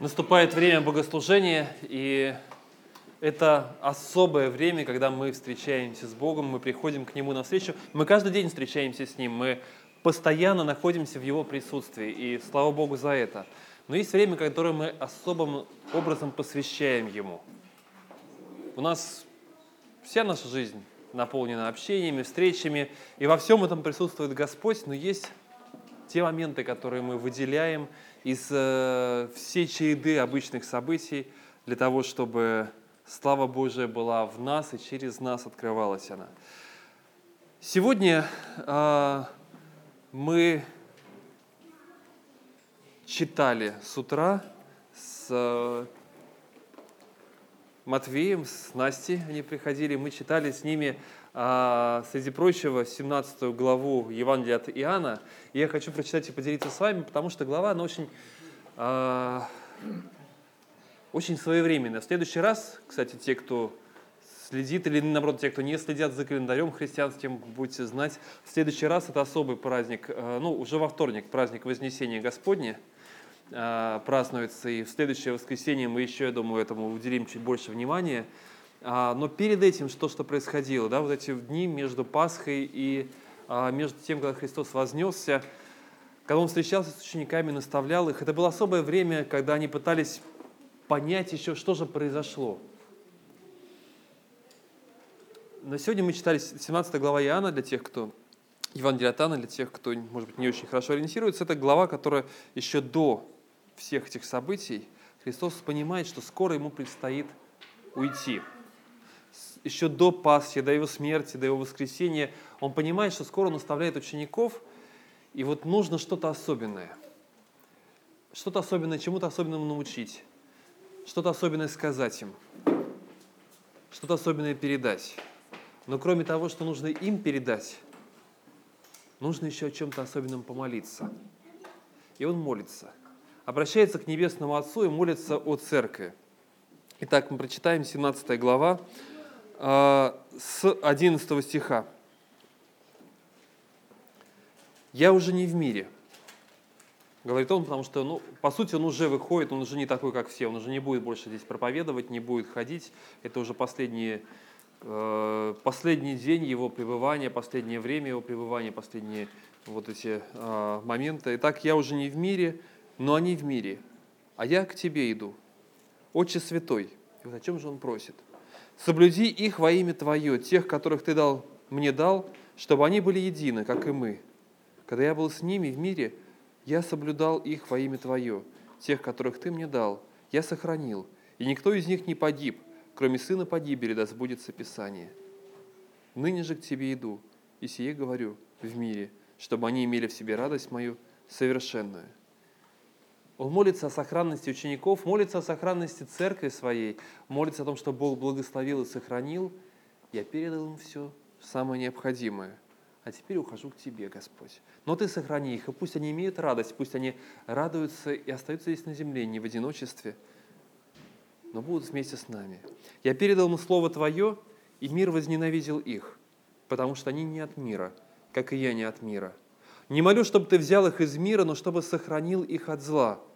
Наступает время богослужения, и это особое время, когда мы встречаемся с Богом, мы приходим к Нему навстречу. Мы каждый день встречаемся с Ним, мы постоянно находимся в Его присутствии, и слава Богу за это. Но есть время, которое мы особым образом посвящаем Ему. У нас вся наша жизнь наполнена общениями, встречами, и во всем этом присутствует Господь, но есть те моменты, которые мы выделяем из э, всей череды обычных событий для того, чтобы слава Божия была в нас и через нас открывалась она. Сегодня э, мы читали с утра с э, Матвеем, с Настей, они приходили, мы читали с ними среди прочего, 17 главу Евангелия от Иоанна. И я хочу прочитать и поделиться с вами, потому что глава, она очень, а, очень своевременная. В следующий раз, кстати, те, кто следит, или наоборот, те, кто не следят за календарем христианским, будете знать, в следующий раз это особый праздник, а, ну, уже во вторник, праздник Вознесения Господня празднуется, и в следующее воскресенье мы еще, я думаю, этому уделим чуть больше внимания – а, но перед этим что, что происходило, да, вот эти дни между Пасхой и а, между тем, когда Христос вознесся, когда Он встречался с учениками, наставлял их, это было особое время, когда они пытались понять еще, что же произошло. Но сегодня мы читали 17 глава Иоанна для тех, кто Евангелие от Иоанна, для тех, кто, может быть, не очень хорошо ориентируется. Это глава, которая еще до всех этих событий Христос понимает, что скоро ему предстоит уйти еще до Пасхи, до его смерти, до его воскресения, он понимает, что скоро он оставляет учеников, и вот нужно что-то особенное. Что-то особенное, чему-то особенному научить. Что-то особенное сказать им. Что-то особенное передать. Но кроме того, что нужно им передать, нужно еще о чем-то особенном помолиться. И он молится. Обращается к Небесному Отцу и молится о Церкви. Итак, мы прочитаем 17 глава, с 11 стиха. «Я уже не в мире», говорит он, потому что, ну, по сути, он уже выходит, он уже не такой, как все, он уже не будет больше здесь проповедовать, не будет ходить. Это уже последние, э, последний день его пребывания, последнее время его пребывания, последние вот эти э, моменты. Итак, я уже не в мире, но они в мире, а я к тебе иду. Отче Святой. И вот о чем же он просит – Соблюди их во имя Твое, тех, которых Ты дал, мне дал, чтобы они были едины, как и мы. Когда я был с ними в мире, я соблюдал их во имя Твое, тех, которых Ты мне дал, я сохранил, и никто из них не погиб, кроме сына погибели, да сбудется Писание. Ныне же к Тебе иду, и сие говорю в мире, чтобы они имели в себе радость мою совершенную. Он молится о сохранности учеников, молится о сохранности церкви своей, молится о том, чтобы Бог благословил и сохранил. Я передал им все самое необходимое. А теперь ухожу к Тебе, Господь. Но Ты сохрани их, и пусть они имеют радость, пусть они радуются и остаются здесь на земле, не в одиночестве, но будут вместе с нами. Я передал им Слово Твое, и мир возненавидел их, потому что они не от мира, как и я не от мира. Не молю, чтобы Ты взял их из мира, но чтобы сохранил их от зла –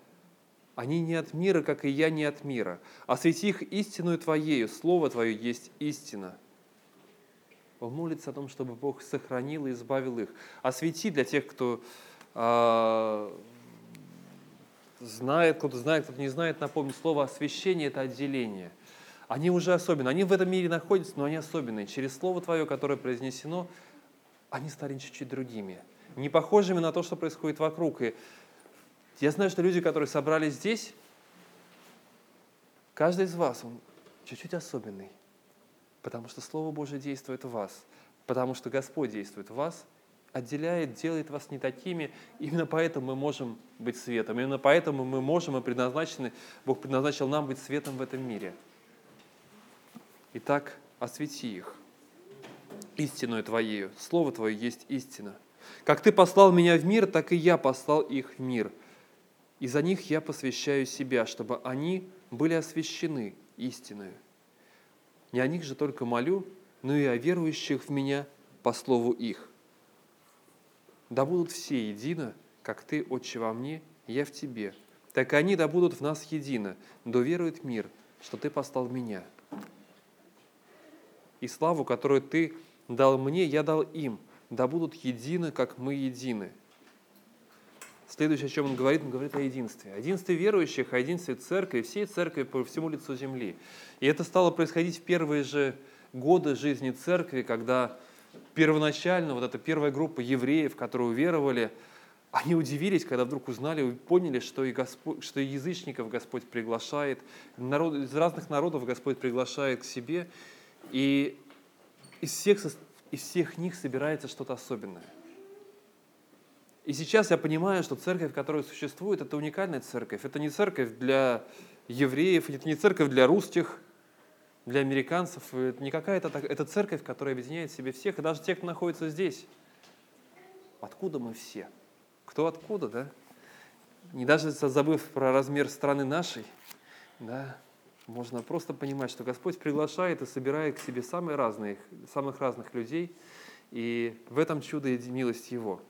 они не от мира, как и я не от мира. Освети их истинную Твоею, Слово Твое есть истина. Он молится о том, чтобы Бог сохранил и избавил их. Освети для тех, кто э, знает, кто-то знает, кто-то не знает, напомню, слово освящение – это отделение. Они уже особенные. Они в этом мире находятся, но они особенные. Через Слово Твое, которое произнесено, они стали чуть-чуть другими. Не похожими на то, что происходит вокруг. И я знаю, что люди, которые собрались здесь, каждый из вас, он чуть-чуть особенный, потому что Слово Божье действует в вас, потому что Господь действует в вас, отделяет, делает вас не такими. Именно поэтому мы можем быть светом, именно поэтому мы можем и предназначены, Бог предназначил нам быть светом в этом мире. Итак, освети их истинную Твоею. Слово Твое есть истина. Как Ты послал меня в мир, так и я послал их в мир – и за них я посвящаю себя, чтобы они были освящены истиною. Не о них же только молю, но и о верующих в меня по слову их. Да будут все едино, как Ты, Отче, во мне, я в Тебе, так они да будут в нас едино, да верует мир, что Ты послал меня. И славу, которую Ты дал мне, я дал им, да будут едины, как мы едины. Следующее, о чем он говорит, он говорит о единстве. О единстве верующих, о единстве церкви, всей церкви по всему лицу земли. И это стало происходить в первые же годы жизни церкви, когда первоначально вот эта первая группа евреев, которые уверовали, они удивились, когда вдруг узнали, поняли, что и, Господь, что и язычников Господь приглашает, народ, из разных народов Господь приглашает к себе, и из всех, из всех них собирается что-то особенное. И сейчас я понимаю, что церковь, которая существует, это уникальная церковь. Это не церковь для евреев, это не церковь для русских, для американцев. Это не какая-то это церковь, которая объединяет в себе всех, и даже тех, кто находится здесь. Откуда мы все? кто откуда, да? Не даже забыв про размер страны нашей, да, можно просто понимать, что Господь приглашает и собирает к себе самые разные, самых разных людей, и в этом чудо и милость Его.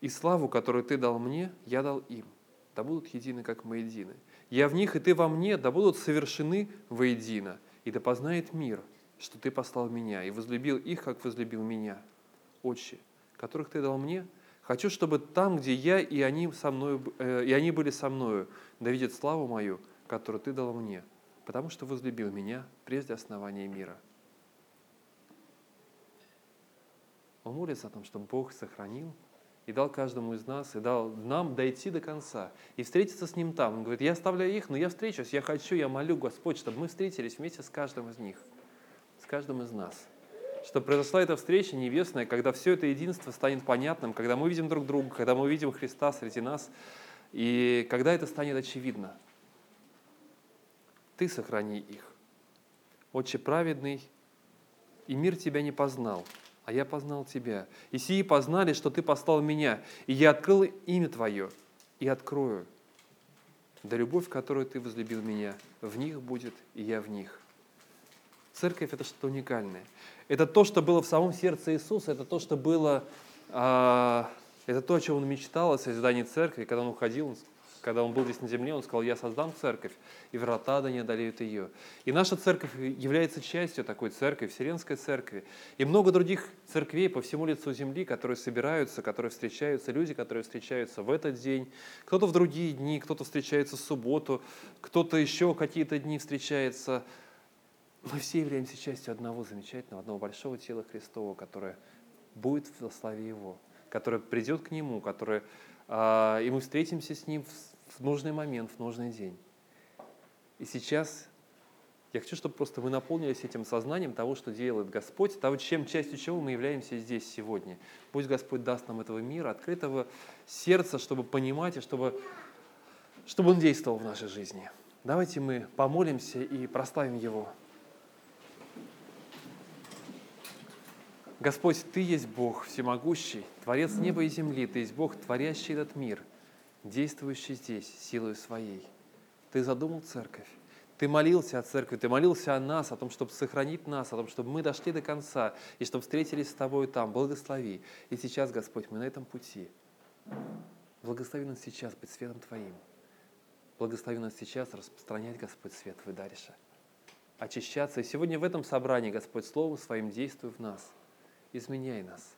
И славу, которую Ты дал мне, я дал им, да будут едины, как мы едины. Я в них, и Ты во мне, да будут совершены воедино, и да познает мир, что Ты послал меня, и возлюбил их, как возлюбил меня. Отче, которых Ты дал мне, хочу, чтобы там, где я и они, со мною, э, и они были со мною, да видят славу мою, которую Ты дал мне, потому что возлюбил меня прежде основания мира. Он молится о том, чтобы Бог сохранил и дал каждому из нас, и дал нам дойти до конца, и встретиться с Ним там. Он говорит, я оставляю их, но я встречусь, я хочу, я молю Господь, чтобы мы встретились вместе с каждым из них, с каждым из нас что произошла эта встреча небесная, когда все это единство станет понятным, когда мы видим друг друга, когда мы увидим Христа среди нас, и когда это станет очевидно. Ты сохрани их. Отче праведный, и мир тебя не познал, а я познал тебя. И сии познали, что ты послал меня, и я открыл имя твое, и открою. Да любовь, которую ты возлюбил меня, в них будет, и я в них. Церковь – это что-то уникальное. Это то, что было в самом сердце Иисуса, это то, что было, а, это то, о чем он мечтал, о созидании церкви. Когда он уходил, когда он был здесь на земле, он сказал, я создам церковь, и врата да не одолеют ее. И наша церковь является частью такой церкви, Вселенской церкви. И много других церквей по всему лицу земли, которые собираются, которые встречаются, люди, которые встречаются в этот день, кто-то в другие дни, кто-то встречается в субботу, кто-то еще какие-то дни встречается – мы все являемся частью одного замечательного, одного большого тела Христова, которое будет в славе Его, которое придет к Нему, которое, э, и мы встретимся с Ним в, нужный момент, в нужный день. И сейчас я хочу, чтобы просто вы наполнились этим сознанием того, что делает Господь, того, чем частью чего мы являемся здесь сегодня. Пусть Господь даст нам этого мира, открытого сердца, чтобы понимать и чтобы, чтобы Он действовал в нашей жизни. Давайте мы помолимся и прославим Его. Господь, Ты есть Бог всемогущий, Творец неба и земли, Ты есть Бог, творящий этот мир, действующий здесь силой своей. Ты задумал церковь, Ты молился о церкви, Ты молился о нас, о том, чтобы сохранить нас, о том, чтобы мы дошли до конца и чтобы встретились с Тобой там. Благослови. И сейчас, Господь, мы на этом пути. Благослови нас сейчас быть светом Твоим. Благослови нас сейчас распространять, Господь, свет Твой дальше. Очищаться. И сегодня в этом собрании, Господь, Словом Своим действуй в нас – изменяй нас.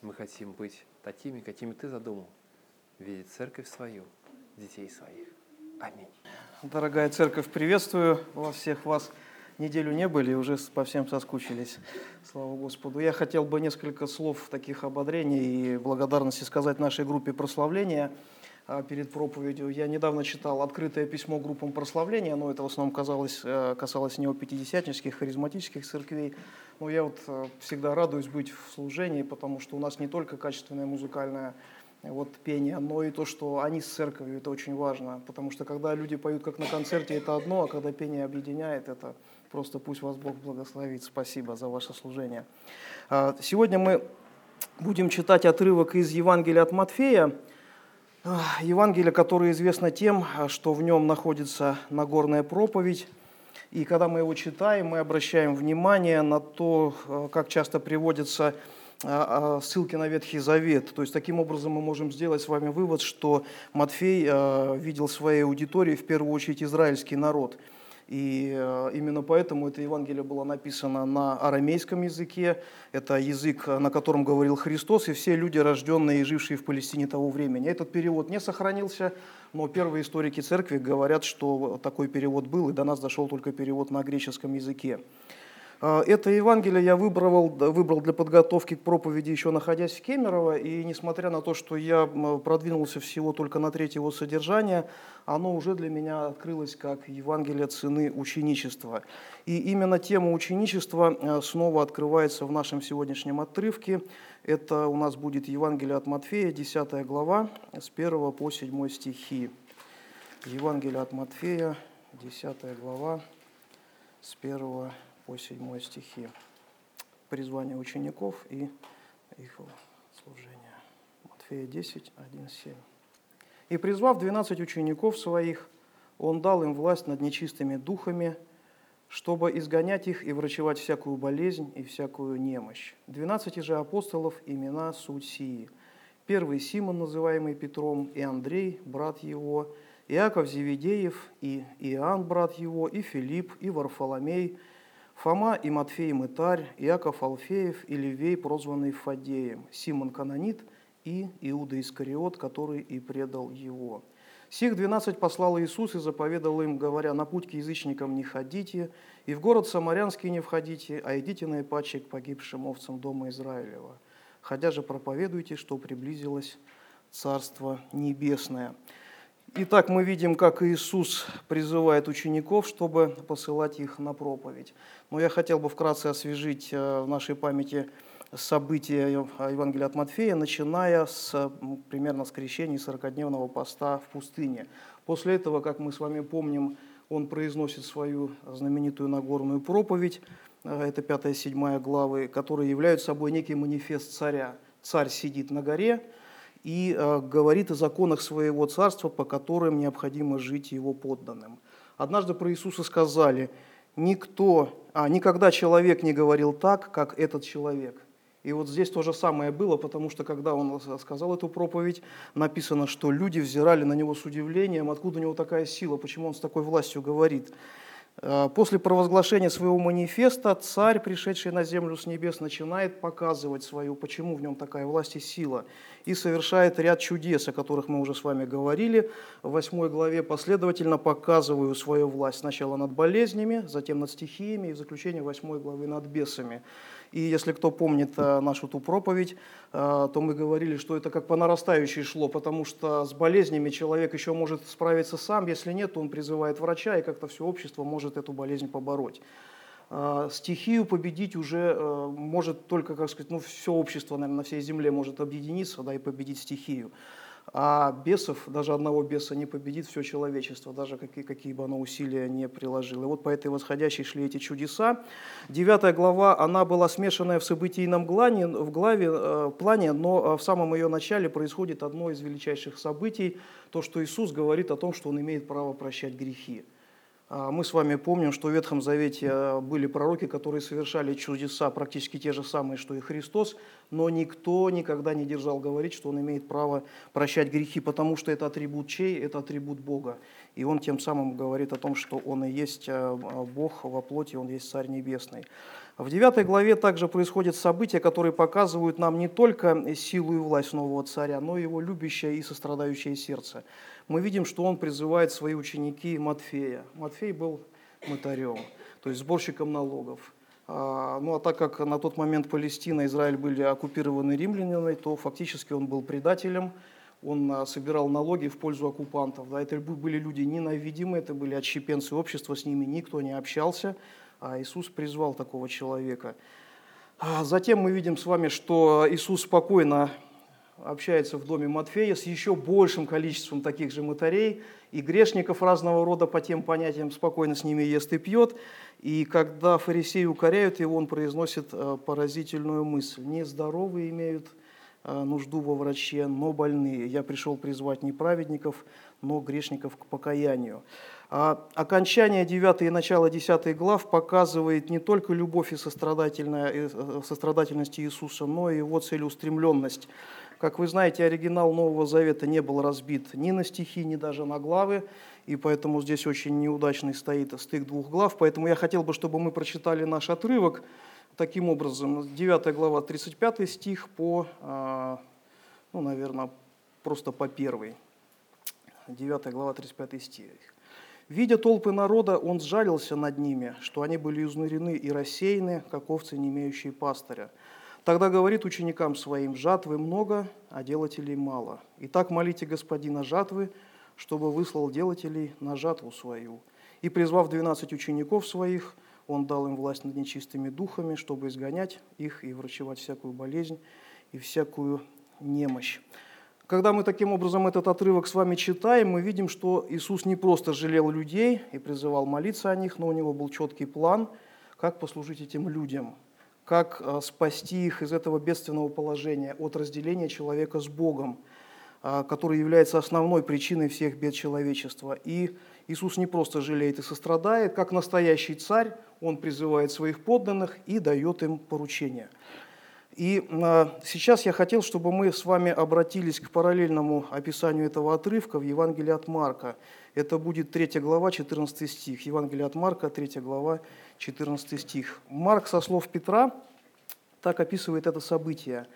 Мы хотим быть такими, какими Ты задумал, видеть церковь свою, детей своих. Аминь. Дорогая церковь, приветствую вас всех вас. Неделю не были, уже по всем соскучились. Слава Господу. Я хотел бы несколько слов таких ободрений и благодарности сказать нашей группе прославления – а, перед проповедью. Я недавно читал открытое письмо группам прославления, но это в основном казалось, э, касалось неопятидесятнических, харизматических церквей. Но я вот э, всегда радуюсь быть в служении, потому что у нас не только качественное музыкальное вот, пение, но и то, что они с церковью, это очень важно. Потому что когда люди поют как на концерте, это одно, а когда пение объединяет, это просто пусть вас Бог благословит. Спасибо за ваше служение. А, сегодня мы будем читать отрывок из Евангелия от Матфея, Евангелие, которое известно тем, что в нем находится Нагорная проповедь. И когда мы его читаем, мы обращаем внимание на то, как часто приводятся а, а, ссылки на Ветхий Завет. То есть таким образом мы можем сделать с вами вывод, что Матфей а, видел своей аудитории в первую очередь израильский народ. И именно поэтому это Евангелие было написано на арамейском языке. Это язык, на котором говорил Христос, и все люди, рожденные и жившие в Палестине того времени. Этот перевод не сохранился, но первые историки церкви говорят, что такой перевод был, и до нас дошел только перевод на греческом языке. А, это Евангелие я выбрал, выбрал для подготовки к проповеди, еще находясь в Кемерово, и несмотря на то, что я продвинулся всего только на треть его содержания, оно уже для меня открылось как Евангелие цены ученичества. И именно тема ученичества э, снова открывается в нашем сегодняшнем отрывке. Это у нас будет Евангелие от Матфея, 10 глава, с 1 по 7 стихи. Евангелие от Матфея, 10 глава, с 1 по 7 стихи. Призвание учеников и их служение. Матфея 10, 1, 7. «И призвав двенадцать учеников своих, он дал им власть над нечистыми духами, чтобы изгонять их и врачевать всякую болезнь и всякую немощь. Двенадцати же апостолов имена суть сии. Первый Симон, называемый Петром, и Андрей, брат его, Иаков Зеведеев, и Иоанн, брат его, и Филипп, и Варфоломей – Фома и Матфей Мытарь, Иаков Алфеев и Левей, прозванный Фадеем, Симон Канонит и Иуда Искариот, который и предал его. Сих двенадцать послал Иисус и заповедал им, говоря, «На путь к язычникам не ходите, и в город Самарянский не входите, а идите на наипаче к погибшим овцам дома Израилева. Ходя же проповедуйте, что приблизилось Царство Небесное». Итак, мы видим, как Иисус призывает учеников, чтобы посылать их на проповедь. Но я хотел бы вкратце освежить э, в нашей памяти события Евангелия от Матфея, начиная с примерно с крещения 40-дневного поста в пустыне. После этого, как мы с вами помним, он произносит свою знаменитую Нагорную проповедь, э, это 5-7 главы, которые являются собой некий манифест царя. Царь сидит на горе, и э, говорит о законах своего царства, по которым необходимо жить его подданным. Однажды про Иисуса сказали, никто, а, никогда человек не говорил так, как этот человек. И вот здесь то же самое было, потому что когда он сказал эту проповедь, написано, что люди взирали на него с удивлением, откуда у него такая сила, почему он с такой властью говорит. Э, после провозглашения своего манифеста царь, пришедший на землю с небес, начинает показывать свою, почему в нем такая власть и сила, и совершает ряд чудес, о которых мы уже с вами говорили. В восьмой главе последовательно показываю свою власть сначала над болезнями, затем над стихиями и в заключение восьмой главы над бесами. И если кто помнит э, нашу ту проповедь, э, то мы говорили, что это как по нарастающей шло, потому что с болезнями человек еще может справиться сам, если нет, то он призывает врача, и как-то все общество может эту болезнь побороть. Э, стихию победить уже может только, как сказать, ну, все общество, наверное, на всей земле может объединиться да, и победить стихию. А бесов, даже одного беса не победит все человечество, даже какие, какие бы оно усилия не приложило. И вот по этой восходящей шли эти чудеса. Девятая глава, она была смешанная в событийном глане, в главе, э, плане, но э, в самом ее начале происходит одно из величайших событий, то, что Иисус говорит о том, что Он имеет право прощать грехи. А, мы с вами помним, что в Ветхом Завете э, были пророки, которые совершали чудеса, практически те же самые, что и Христос, но никто никогда не держал говорить, что он имеет право прощать грехи, потому что это атрибут чей? Это атрибут Бога. И он тем самым говорит о том, что он и есть э, Бог во плоти, он есть Царь Небесный. В 9 главе также происходят события, которые показывают нам не только силу и власть нового царя, но и его любящее и сострадающее сердце мы видим, что он призывает свои ученики Матфея. Матфей был мытарем, то есть сборщиком налогов. А, ну а так как на тот момент Палестина и Израиль были оккупированы римлянами, то фактически он был предателем, он а, собирал налоги в пользу оккупантов. Да, это были люди ненавидимые, это были отщепенцы общества, с ними никто не общался, а Иисус призвал такого человека. А затем мы видим с вами, что Иисус спокойно общается в доме Матфея с еще большим количеством таких же мытарей и грешников разного рода по тем понятиям спокойно с ними ест и пьет. И когда фарисеи укоряют его, он произносит э, поразительную мысль. Нездоровые имеют э, нужду во враче, но больные. Я пришел призвать не праведников, но грешников к покаянию. А окончание 9 и начало 10 глав показывает не только любовь и э, сострадательность Иисуса, но и его целеустремленность. Как вы знаете, оригинал Нового Завета не был разбит ни на стихи, ни даже на главы, и поэтому здесь очень неудачный стоит стык двух глав. Поэтому я хотел бы, чтобы мы прочитали наш отрывок таким образом. 9 глава, 35 стих по, а, ну, наверное, просто по первой. 9 глава, 35 стих. Видя толпы народа, он сжалился над ними, что они были изнурены и рассеяны, как овцы, не имеющие пастыря. Тогда говорит ученикам своим, жатвы много, а делателей мало. Итак, молите господина жатвы, чтобы выслал делателей на жатву свою. И призвав двенадцать учеников своих, он дал им власть над нечистыми духами, чтобы изгонять их и врачевать всякую болезнь и всякую немощь. Когда мы таким образом этот отрывок с вами читаем, мы видим, что Иисус не просто жалел людей и призывал молиться о них, но у него был четкий план, как послужить этим людям – как а, спасти их из этого бедственного положения, от разделения человека с Богом, а, который является основной причиной всех бед человечества. И Иисус не просто жалеет и сострадает, как настоящий царь, он призывает своих подданных и дает им поручения. И а, сейчас я хотел, чтобы мы с вами обратились к параллельному описанию этого отрывка в Евангелии от Марка. Это будет 3 глава, 14 стих. Евангелие от Марка, 3 глава, 14 стих. Марк со слов Петра так описывает это событие.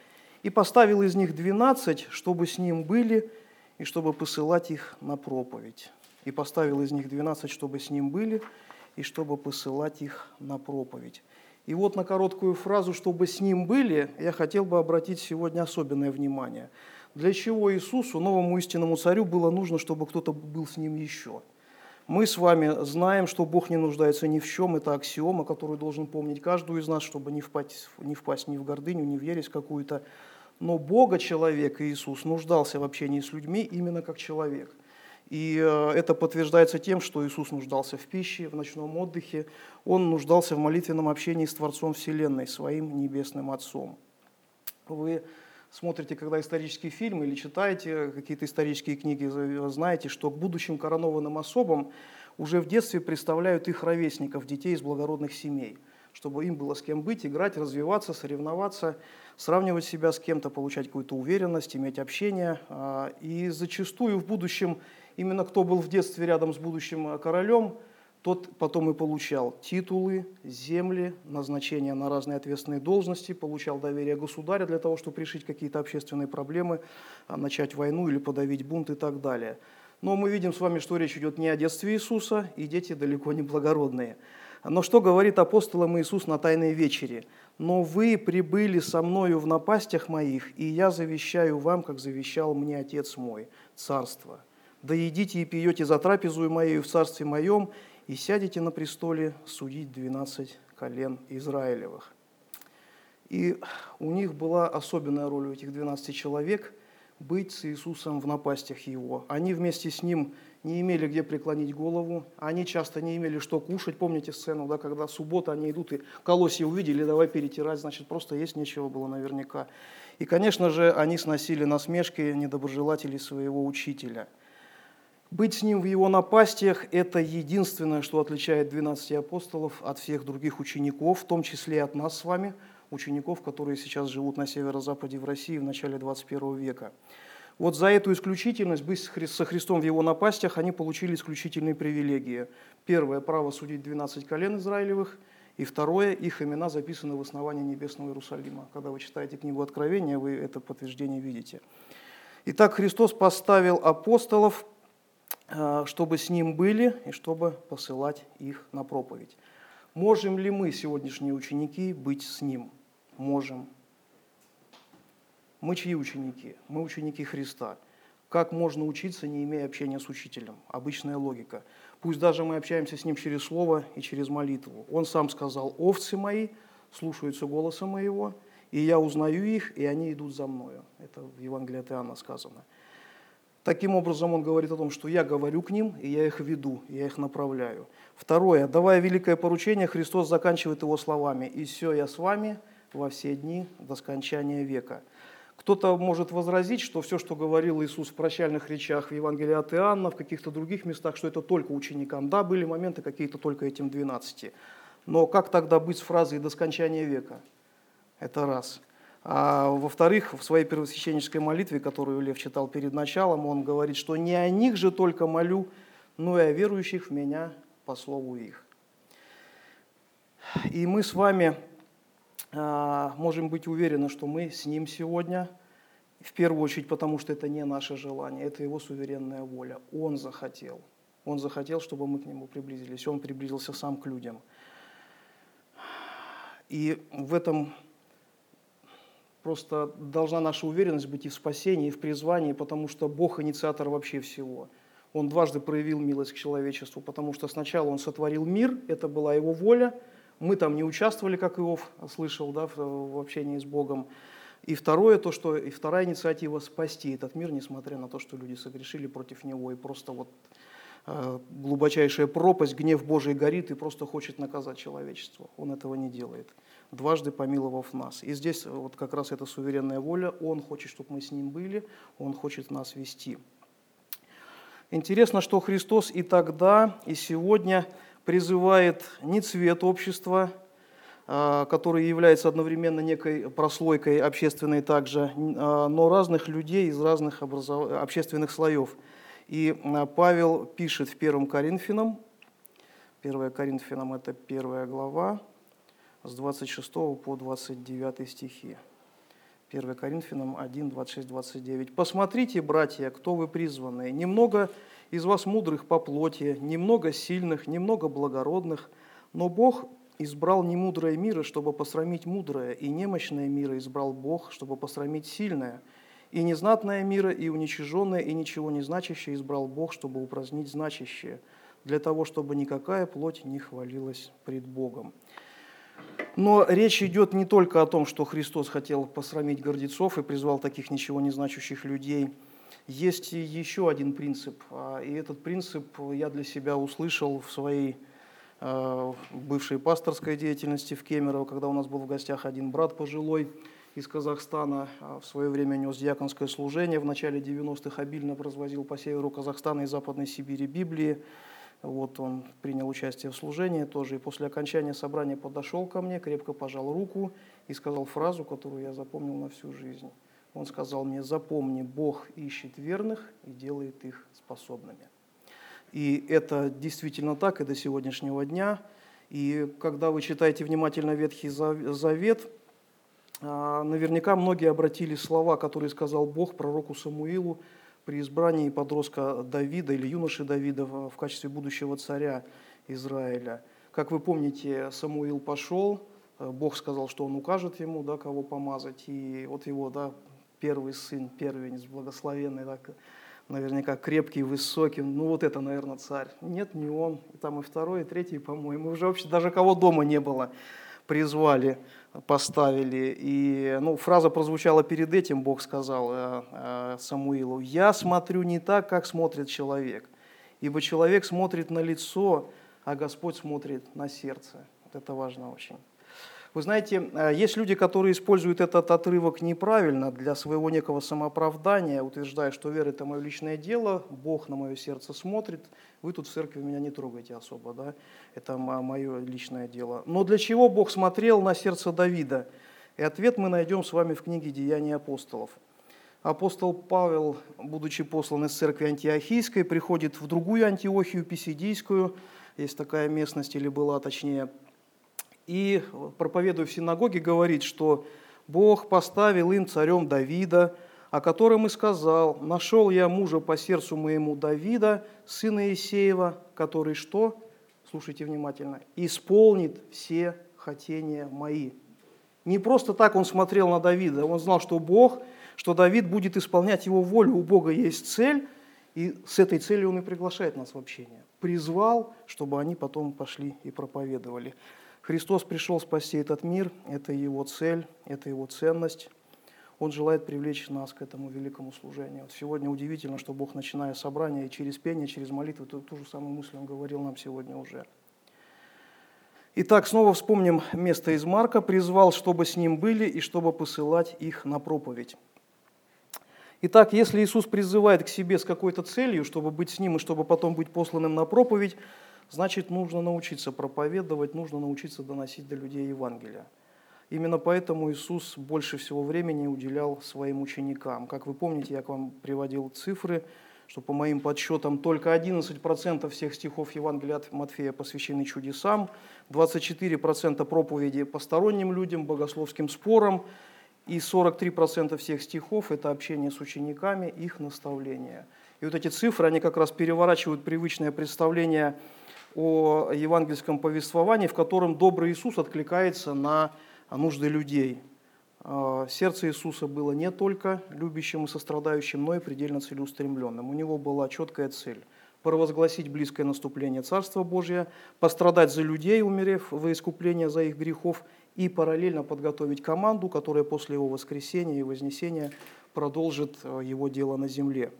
«И поставил из них двенадцать, чтобы с ним были, и чтобы посылать их на проповедь. И поставил из них двенадцать, чтобы с ним были, и чтобы посылать их на проповедь». И вот на короткую фразу «чтобы с ним были» я хотел бы обратить сегодня особенное внимание. Для чего Иисусу, новому истинному царю, было нужно, чтобы кто-то был с ним еще – мы с вами знаем, что Бог не нуждается ни в чем. Это аксиома, которую должен помнить каждый из нас, чтобы не впасть, не впасть ни в гордыню, ни в ересь какую-то. Но Бога человек, Иисус, нуждался в общении с людьми именно как человек. И э, это подтверждается тем, что Иисус нуждался в пище, в ночном отдыхе. Он нуждался в молитвенном общении с Творцом Вселенной, своим Небесным Отцом. Вы смотрите, когда исторические фильмы или читаете какие-то исторические книги, знаете, что к будущим коронованным особам уже в детстве представляют их ровесников, детей из благородных семей, чтобы им было с кем быть, играть, развиваться, соревноваться, сравнивать себя с кем-то, получать какую-то уверенность, иметь общение. А, и зачастую в будущем именно кто был в детстве рядом с будущим королем – тот потом и получал титулы, земли, назначения на разные ответственные должности, получал доверие государя для того, чтобы решить какие-то общественные проблемы, а, начать войну или подавить бунт и так далее. Но мы видим с вами, что речь идет не о детстве Иисуса, и дети далеко не благородные. Но что говорит апостолам Иисус на Тайной вечере? «Но вы прибыли со мною в напастях моих, и я завещаю вам, как завещал мне Отец мой, царство. Да едите и пьете за трапезу моей в царстве моем, и сядете на престоле судить 12 колен Израилевых. И у них была особенная роль у этих 12 человек быть с Иисусом в напастях Его. Они вместе с Ним не имели где преклонить голову, они часто не имели что кушать. Помните сцену, да, когда суббота, они идут и колосья увидели, давай перетирать, значит, просто есть нечего было наверняка. И, конечно же, они сносили насмешки недоброжелателей своего учителя – быть с ним в его напастиях – это единственное, что отличает 12 апостолов от всех других учеников, в том числе от нас с вами, учеников, которые сейчас живут на северо-западе в России в начале 21 века. Вот за эту исключительность, быть со Христом в его напастях, они получили исключительные привилегии. Первое – право судить 12 колен Израилевых, и второе – их имена записаны в основании Небесного Иерусалима. Когда вы читаете книгу Откровения, вы это подтверждение видите. Итак, Христос поставил апостолов чтобы с ним были и чтобы посылать их на проповедь. Можем ли мы, сегодняшние ученики, быть с ним? Можем. Мы чьи ученики? Мы ученики Христа. Как можно учиться, не имея общения с учителем? Обычная логика. Пусть даже мы общаемся с ним через слово и через молитву. Он сам сказал, овцы мои слушаются голоса моего, и я узнаю их, и они идут за мною. Это в Евангелии от Иоанна сказано. Таким образом, он говорит о том, что я говорю к ним, и я их веду, я их направляю. Второе. Давая великое поручение, Христос заканчивает его словами «И все я с вами во все дни до скончания века». Кто-то может возразить, что все, что говорил Иисус в прощальных речах в Евангелии от Иоанна, в каких-то других местах, что это только ученикам. Да, были моменты какие-то только этим двенадцати. Но как тогда быть с фразой «до скончания века»? Это раз. А во-вторых, в своей первосвященнической молитве, которую Лев читал перед началом, он говорит, что не о них же только молю, но и о верующих в меня по слову их. И мы с вами а, можем быть уверены, что мы с Ним сегодня, в первую очередь потому, что это не наше желание, это Его суверенная воля. Он захотел. Он захотел, чтобы мы к Нему приблизились. Он приблизился сам к людям. И в этом просто должна наша уверенность быть и в спасении, и в призвании, потому что Бог инициатор вообще всего. Он дважды проявил милость к человечеству, потому что сначала Он сотворил мир, это была Его воля, мы там не участвовали, как Иов слышал, да, в общении с Богом. И второе, то, что, и вторая инициатива – спасти этот мир, несмотря на то, что люди согрешили против него, и просто вот э, глубочайшая пропасть, гнев Божий горит и просто хочет наказать человечество. Он этого не делает дважды помиловав нас. И здесь вот как раз эта суверенная воля, Он хочет, чтобы мы с Ним были, Он хочет нас вести. Интересно, что Христос и тогда, и сегодня призывает не цвет общества, а, который является одновременно некой прослойкой общественной также, а, но разных людей из разных образов... общественных слоев. И а, Павел пишет в 1 Коринфянам, 1 Коринфянам это первая глава, с 26 по 29 стихи. 1 Коринфянам 1, 26, 29. «Посмотрите, братья, кто вы призванные. Немного из вас мудрых по плоти, немного сильных, немного благородных, но Бог избрал немудрое мира, чтобы посрамить мудрое, и немощное мира избрал Бог, чтобы посрамить сильное, и незнатное мира, и уничиженное, и ничего не значащее избрал Бог, чтобы упразднить значащее, для того, чтобы никакая плоть не хвалилась пред Богом». Но речь идет не только о том, что Христос хотел посрамить гордецов и призвал таких ничего не значащих людей. Есть еще один принцип, а, и этот принцип я для себя услышал в своей а, бывшей пасторской деятельности в Кемерово, когда у нас был в гостях один брат пожилой из Казахстана, а, в свое время нес диаконское служение, в начале 90-х обильно развозил по северу Казахстана и Западной Сибири Библии, вот он принял участие в служении тоже, и после окончания собрания подошел ко мне, крепко пожал руку и сказал фразу, которую я запомнил на всю жизнь. Он сказал мне, запомни, Бог ищет верных и делает их способными. И это действительно так и до сегодняшнего дня. И когда вы читаете внимательно Ветхий Завет, а, наверняка многие обратили слова, которые сказал Бог пророку Самуилу, при избрании подростка Давида или юноши Давида в качестве будущего царя Израиля. Как вы помните, Самуил пошел, э, Бог сказал, что он укажет ему, да, кого помазать, и вот его да, первый сын, первенец, благословенный, так, наверняка крепкий, высокий, ну вот это, наверное, царь. Нет, не он, там и второй, и третий, по-моему, уже вообще даже кого дома не было, призвали поставили. И ну, фраза прозвучала перед этим, Бог сказал э, э, Самуилу, «Я смотрю не так, как смотрит человек, ибо человек смотрит на лицо, а Господь смотрит на сердце». Вот это важно очень. Вы знаете, э, есть люди, которые используют этот отрывок неправильно для своего некого самооправдания, утверждая, что вера – это мое личное дело, Бог на мое сердце смотрит, вы тут в церкви меня не трогайте особо, да? это мое личное дело. Но для чего Бог смотрел на сердце Давида? И ответ мы найдем с вами в книге «Деяния апостолов». Апостол Павел, будучи послан из церкви Антиохийской, приходит в другую Антиохию, Писидийскую, есть такая местность, или была точнее, и, проповедуя в синагоге, говорит, что Бог поставил им царем Давида, о котором и сказал, «Нашел я мужа по сердцу моему Давида, сына Иисеева, который что?» Слушайте внимательно. «Исполнит все хотения мои». Не просто так он смотрел на Давида, он знал, что Бог, что Давид будет исполнять его волю, у Бога есть цель, и с этой целью он и приглашает нас в общение. Призвал, чтобы они потом пошли и проповедовали. Христос пришел спасти этот мир, это его цель, это его ценность. Он желает привлечь нас к этому великому служению. Сегодня удивительно, что Бог, начиная собрание, и через пение, через молитву, ту, ту же самую мысль Он говорил нам сегодня уже. Итак, снова вспомним место из Марка. «Призвал, чтобы с ним были, и чтобы посылать их на проповедь». Итак, если Иисус призывает к себе с какой-то целью, чтобы быть с Ним и чтобы потом быть посланным на проповедь, значит, нужно научиться проповедовать, нужно научиться доносить до людей Евангелие. Именно поэтому Иисус больше всего времени уделял своим ученикам. Как вы помните, я к вам приводил цифры, что по моим подсчетам только 11% всех стихов Евангелия от Матфея посвящены чудесам, 24% проповеди посторонним людям, богословским спорам, и 43% всех стихов – это общение с учениками, их наставление. И вот эти цифры, они как раз переворачивают привычное представление о евангельском повествовании, в котором добрый Иисус откликается на нужды людей. А, сердце Иисуса было не только любящим и сострадающим, но и предельно целеустремленным. У него была четкая цель – провозгласить близкое наступление Царства Божия, пострадать за людей, умерев во искупление за их грехов, и параллельно подготовить команду, которая после его воскресения и вознесения продолжит а, его дело на земле.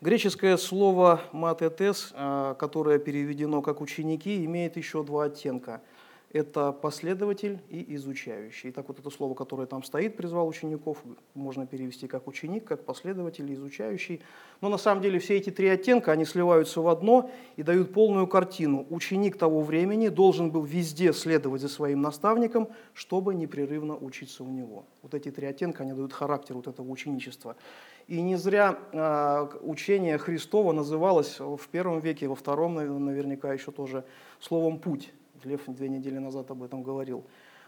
Греческое слово «матетес», а, которое переведено как «ученики», имеет еще два оттенка – это последователь и изучающий. Итак, вот это слово, которое там стоит, призвал учеников, можно перевести как ученик, как последователь изучающий. Но на самом деле все эти три оттенка, они сливаются в одно и дают полную картину. Ученик того времени должен был везде следовать за своим наставником, чтобы непрерывно учиться у него. Вот эти три оттенка, они дают характер вот этого ученичества. И не зря э, учение Христова называлось в первом веке, во втором наверняка еще тоже словом «путь». Лев две недели назад об этом говорил.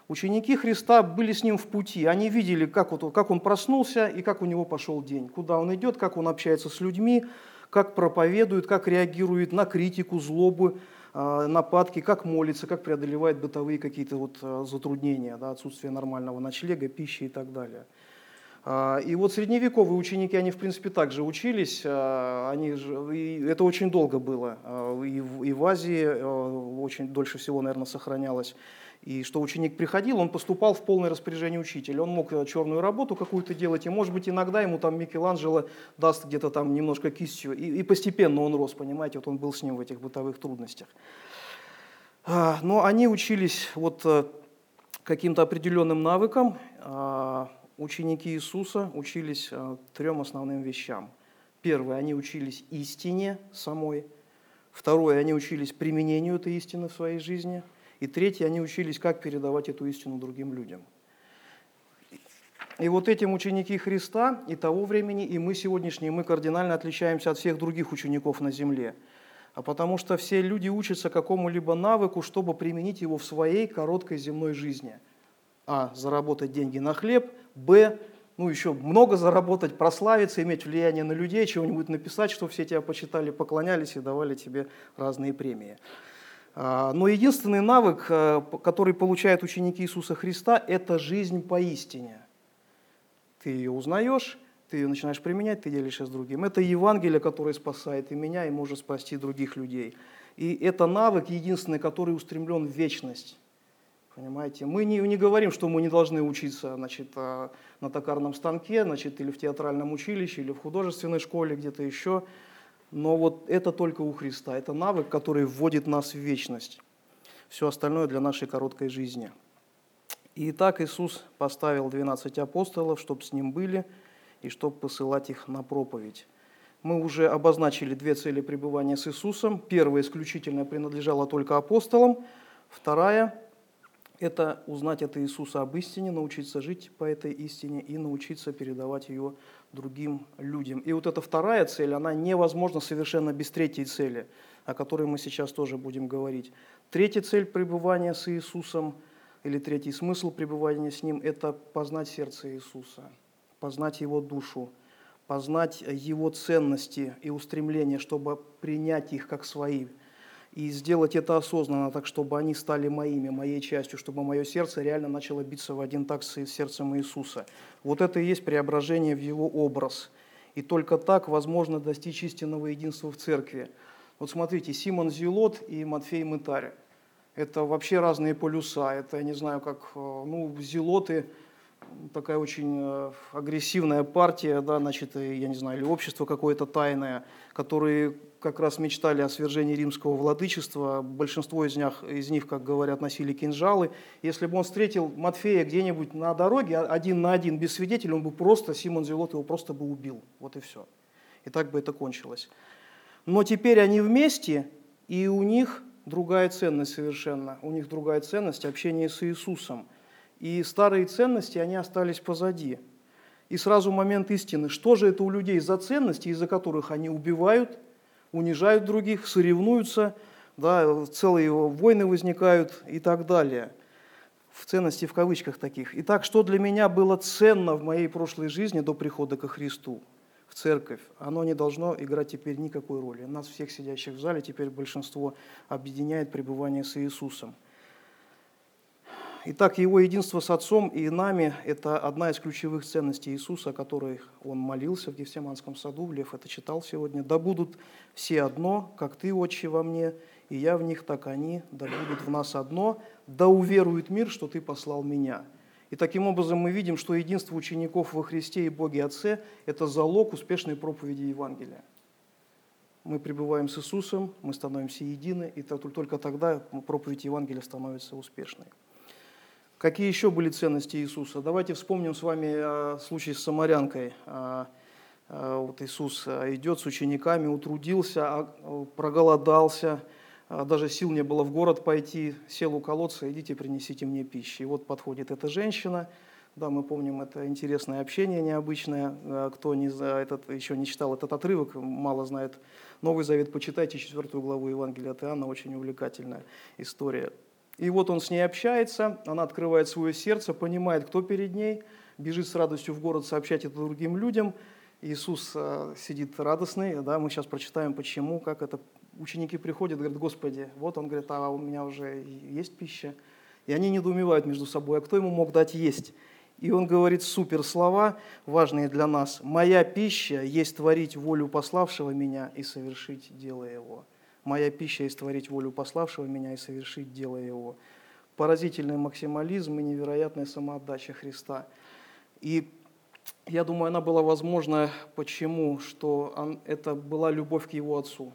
Ученики Христа были с ним в пути, они видели, как, вот, как он проснулся и как у него пошел день, куда он идет, как он общается с людьми, как проповедует, как реагирует на критику, злобу, а, нападки, как молится, как преодолевает бытовые какие-то вот а, затруднения, да, отсутствие нормального ночлега, пищи и так далее. А, и вот средневековые ученики, они в принципе также учились, а, они, и это очень долго было, а, и в, и в Азии очень дольше всего, наверное, сохранялось. И что ученик приходил, он поступал в полное распоряжение учителя. Он мог черную работу какую-то делать, и, может быть, иногда ему там Микеланджело даст где-то там немножко кистью. И, и постепенно он рос, понимаете, вот он был с ним в этих бытовых трудностях. Но они учились вот э, каким-то определенным навыкам, ученики Иисуса учились э, трем основным вещам. Первое, они учились истине самой. Второе, они учились применению этой истины в своей жизни. И третье, они учились, как передавать эту истину другим людям. И вот этим ученики Христа и того времени, и мы сегодняшние, мы кардинально отличаемся от всех других учеников на земле. А потому что все люди учатся какому-либо навыку, чтобы применить его в своей короткой земной жизни. А. Заработать деньги на хлеб – Б, ну еще много заработать, прославиться, иметь влияние на людей, чего-нибудь написать, что все тебя почитали, поклонялись и давали тебе разные премии. А, но единственный навык, э, который получают ученики Иисуса Христа, это жизнь поистине. Ты ее узнаешь, ты ее начинаешь применять, ты делишься с другим. Это Евангелие, которое спасает и меня, и может спасти других людей. И это навык единственный, который устремлен в вечность. Понимаете? Мы не, не говорим, что мы не должны учиться значит, а, на токарном станке, значит, или в театральном училище, или в художественной школе, где-то еще. Но вот это только у Христа. Это навык, который вводит нас в вечность. Все остальное для нашей короткой жизни. И так Иисус поставил 12 апостолов, чтобы с Ним были, и чтобы посылать их на проповедь. Мы уже обозначили две цели пребывания с Иисусом. Первая исключительно принадлежала только апостолам, вторая это узнать от Иисуса об истине, научиться жить по этой истине и научиться передавать ее другим людям. И вот эта вторая цель, она невозможна совершенно без третьей цели, о которой мы сейчас тоже будем говорить. Третья цель пребывания с Иисусом или третий смысл пребывания с Ним – это познать сердце Иисуса, познать Его душу, познать Его ценности и устремления, чтобы принять их как свои – и сделать это осознанно, так чтобы они стали моими, моей частью, чтобы мое сердце реально начало биться в один такт с сердцем Иисуса. Вот это и есть преображение в его образ. И только так возможно достичь истинного единства в церкви. Вот смотрите, Симон Зелот и Матфей Мытарь. Это вообще разные полюса. Это, я не знаю, как, ну, зелоты, такая очень э, агрессивная партия, да, значит, я не знаю, или общество какое-то тайное, которые как раз мечтали о свержении римского владычества. Большинство из них, из них, как говорят, носили кинжалы. Если бы он встретил Матфея где-нибудь на дороге, один на один, без свидетелей, он бы просто, Симон Зелот его просто бы убил. Вот и все. И так бы это кончилось. Но теперь они вместе, и у них другая ценность совершенно. У них другая ценность общения с Иисусом. И старые ценности, они остались позади. И сразу момент истины. Что же это у людей за ценности, из-за которых они убивают, унижают других, соревнуются, да, целые войны возникают и так далее. В ценности в кавычках таких. Итак, что для меня было ценно в моей прошлой жизни до прихода ко Христу? в церковь, оно не должно играть теперь никакой роли. Нас всех сидящих в зале теперь большинство объединяет пребывание с Иисусом. Итак, Его единство с Отцом и нами – это одна из ключевых ценностей Иисуса, о которой Он молился в Гефсиманском саду, Лев это читал сегодня. «Да будут все одно, как Ты, Отче, во мне, и я в них, так они, да будут в нас одно, да уверует мир, что Ты послал меня». И таким образом мы видим, что единство учеников во Христе и Боге Отце – это залог успешной проповеди Евангелия. Мы пребываем с Иисусом, мы становимся едины, и только тогда проповедь Евангелия становится успешной. Какие еще были ценности Иисуса? Давайте вспомним с вами случай с самарянкой. А, а, вот Иисус идет с учениками, утрудился, а, проголодался – а, даже сил не было в город пойти, сел у колодца, идите принесите мне пищи. И вот подходит эта женщина, да, мы помним, это интересное общение необычное. А, кто не, этот, еще не читал этот отрывок, мало знает Новый Завет, почитайте четвертую главу Евангелия от Иоанна, очень увлекательная история. И вот он с ней общается, она открывает свое сердце, понимает, кто перед ней, бежит с радостью в город сообщать это другим людям. Иисус а, сидит радостный, да, мы сейчас прочитаем, почему, как это ученики приходят, говорят, Господи, вот он говорит, а у меня уже есть пища. И они недоумевают между собой, а кто ему мог дать есть? И он говорит супер слова, важные для нас. «Моя пища есть творить волю пославшего меня и совершить дело его». «Моя пища есть творить волю пославшего меня и совершить дело его». Поразительный максимализм и невероятная самоотдача Христа. И я думаю, она была возможна почему? Что он, это была любовь к его отцу.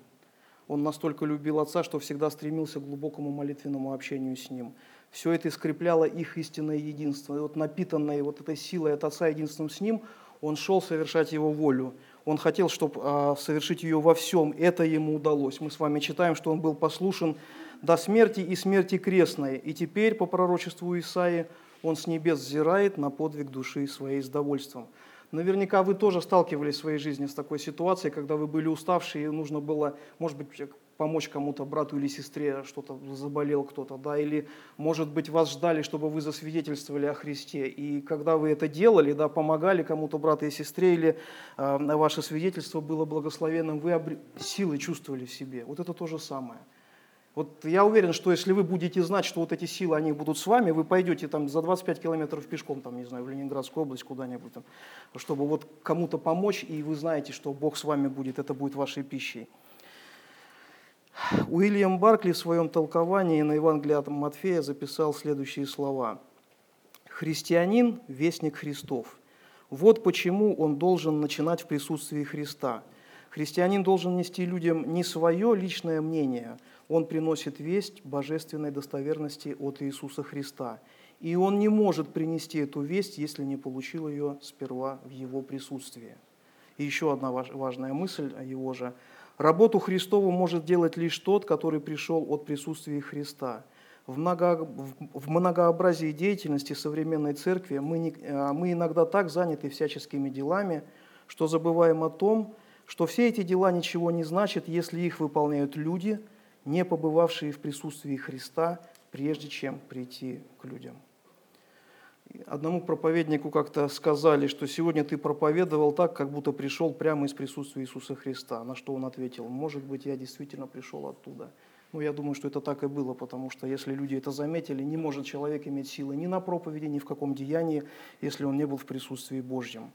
Он настолько любил Отца, что всегда стремился к глубокому молитвенному общению с Ним. Все это искрепляло их истинное единство. И вот напитанный вот этой силой от Отца единством с Ним, он шел совершать Его волю. Он хотел, чтобы а, совершить ее во всем. Это ему удалось. Мы с вами читаем, что он был послушен до смерти и смерти крестной. И теперь, по пророчеству Исаии, он с небес взирает на подвиг души своей с довольством. Наверняка вы тоже сталкивались в своей жизни с такой ситуацией, когда вы были уставшие, и нужно было, может быть, помочь кому-то, брату или сестре, что-то заболел кто-то, да, или, может быть, вас ждали, чтобы вы засвидетельствовали о Христе. И когда вы это делали, да, помогали кому-то, брату и сестре, или э, ваше свидетельство было благословенным, вы обр... силы чувствовали в себе. Вот это то же самое – вот я уверен, что если вы будете знать, что вот эти силы, они будут с вами, вы пойдете там за 25 километров пешком, там, не знаю, в Ленинградскую область куда-нибудь, там, чтобы вот кому-то помочь, и вы знаете, что Бог с вами будет, это будет вашей пищей. Уильям Баркли в своем толковании на Евангелие от Матфея записал следующие слова. «Христианин – вестник Христов. Вот почему он должен начинать в присутствии Христа. Христианин должен нести людям не свое личное мнение – он приносит весть божественной достоверности от Иисуса Христа. И он не может принести эту весть, если не получил ее сперва в его присутствии. И еще одна важная мысль его же. Работу Христову может делать лишь тот, который пришел от присутствия Христа. В, много, в многообразии деятельности современной церкви мы, не, а, мы иногда так заняты всяческими делами, что забываем о том, что все эти дела ничего не значат, если их выполняют люди – не побывавшие в присутствии Христа, прежде чем прийти к людям. Одному проповеднику как-то сказали, что сегодня ты проповедовал так, как будто пришел прямо из присутствия Иисуса Христа. На что он ответил, может быть, я действительно пришел оттуда. Ну, я думаю, что это так и было, потому что если люди это заметили, не может человек иметь силы ни на проповеди, ни в каком деянии, если он не был в присутствии Божьем.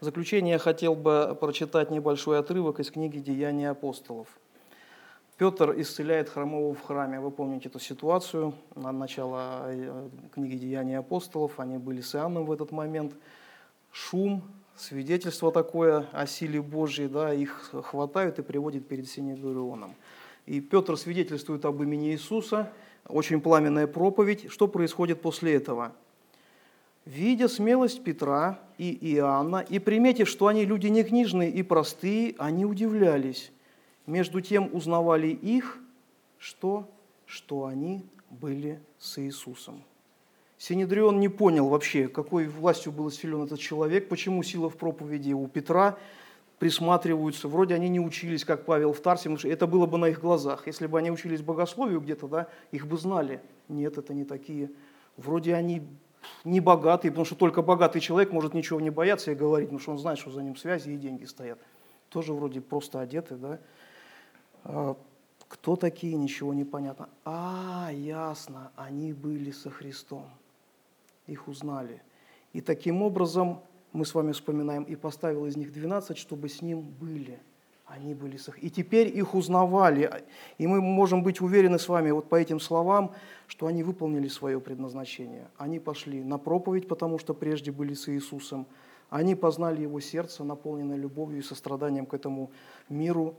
В заключение я хотел бы прочитать небольшой отрывок из книги «Деяния апостолов». Петр исцеляет хромого в храме. Вы помните эту ситуацию, на начало э, книги «Деяния апостолов». Они были с Иоанном в этот момент. Шум, свидетельство такое о силе Божьей, да, их хватают и приводят перед Синегурионом. И Петр свидетельствует об имени Иисуса, очень пламенная проповедь. Что происходит после этого? Видя смелость Петра и Иоанна, и приметив, что они люди не книжные и простые, они удивлялись. Между тем узнавали их, что, что они были с Иисусом. Синедрион не понял вообще, какой властью был силен этот человек, почему сила в проповеди у Петра присматриваются. Вроде они не учились, как Павел в Тарсе, это было бы на их глазах. Если бы они учились богословию где-то, да, их бы знали. Нет, это не такие. Вроде они не богатые, потому что только богатый человек может ничего не бояться и говорить, потому что он знает, что за ним связи и деньги стоят. Тоже вроде просто одеты, да. А, кто такие, ничего не понятно. А, ясно, они были со Христом их узнали. И таким образом мы с вами вспоминаем, и поставил из них 12, чтобы с ним были. Они были с их. И теперь их узнавали. И мы можем быть уверены с вами вот по этим словам, что они выполнили свое предназначение. Они пошли на проповедь, потому что прежде были с Иисусом. Они познали Его сердце, наполненное любовью и состраданием к этому миру.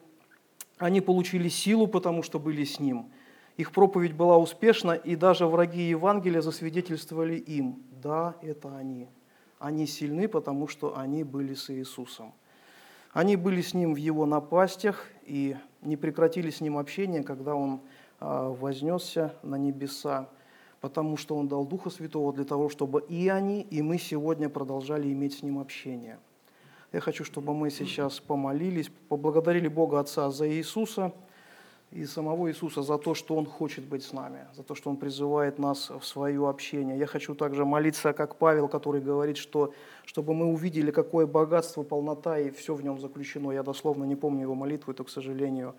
Они получили силу, потому что были с Ним. Их проповедь была успешна, и даже враги Евангелия засвидетельствовали им, да, это они. Они сильны, потому что они были с Иисусом. Они были с Ним в Его напастях и не прекратили с Ним общение, когда Он а, вознесся на небеса, потому что Он дал Духа Святого для того, чтобы и они, и мы сегодня продолжали иметь с Ним общение. Я хочу, чтобы мы сейчас помолились, поблагодарили Бога Отца за Иисуса – и самого Иисуса за то, что Он хочет быть с нами, за то, что Он призывает нас в свое общение. Я хочу также молиться, как Павел, который говорит, что чтобы мы увидели, какое богатство, полнота и все в нем заключено. Я дословно не помню его молитву, это, к сожалению,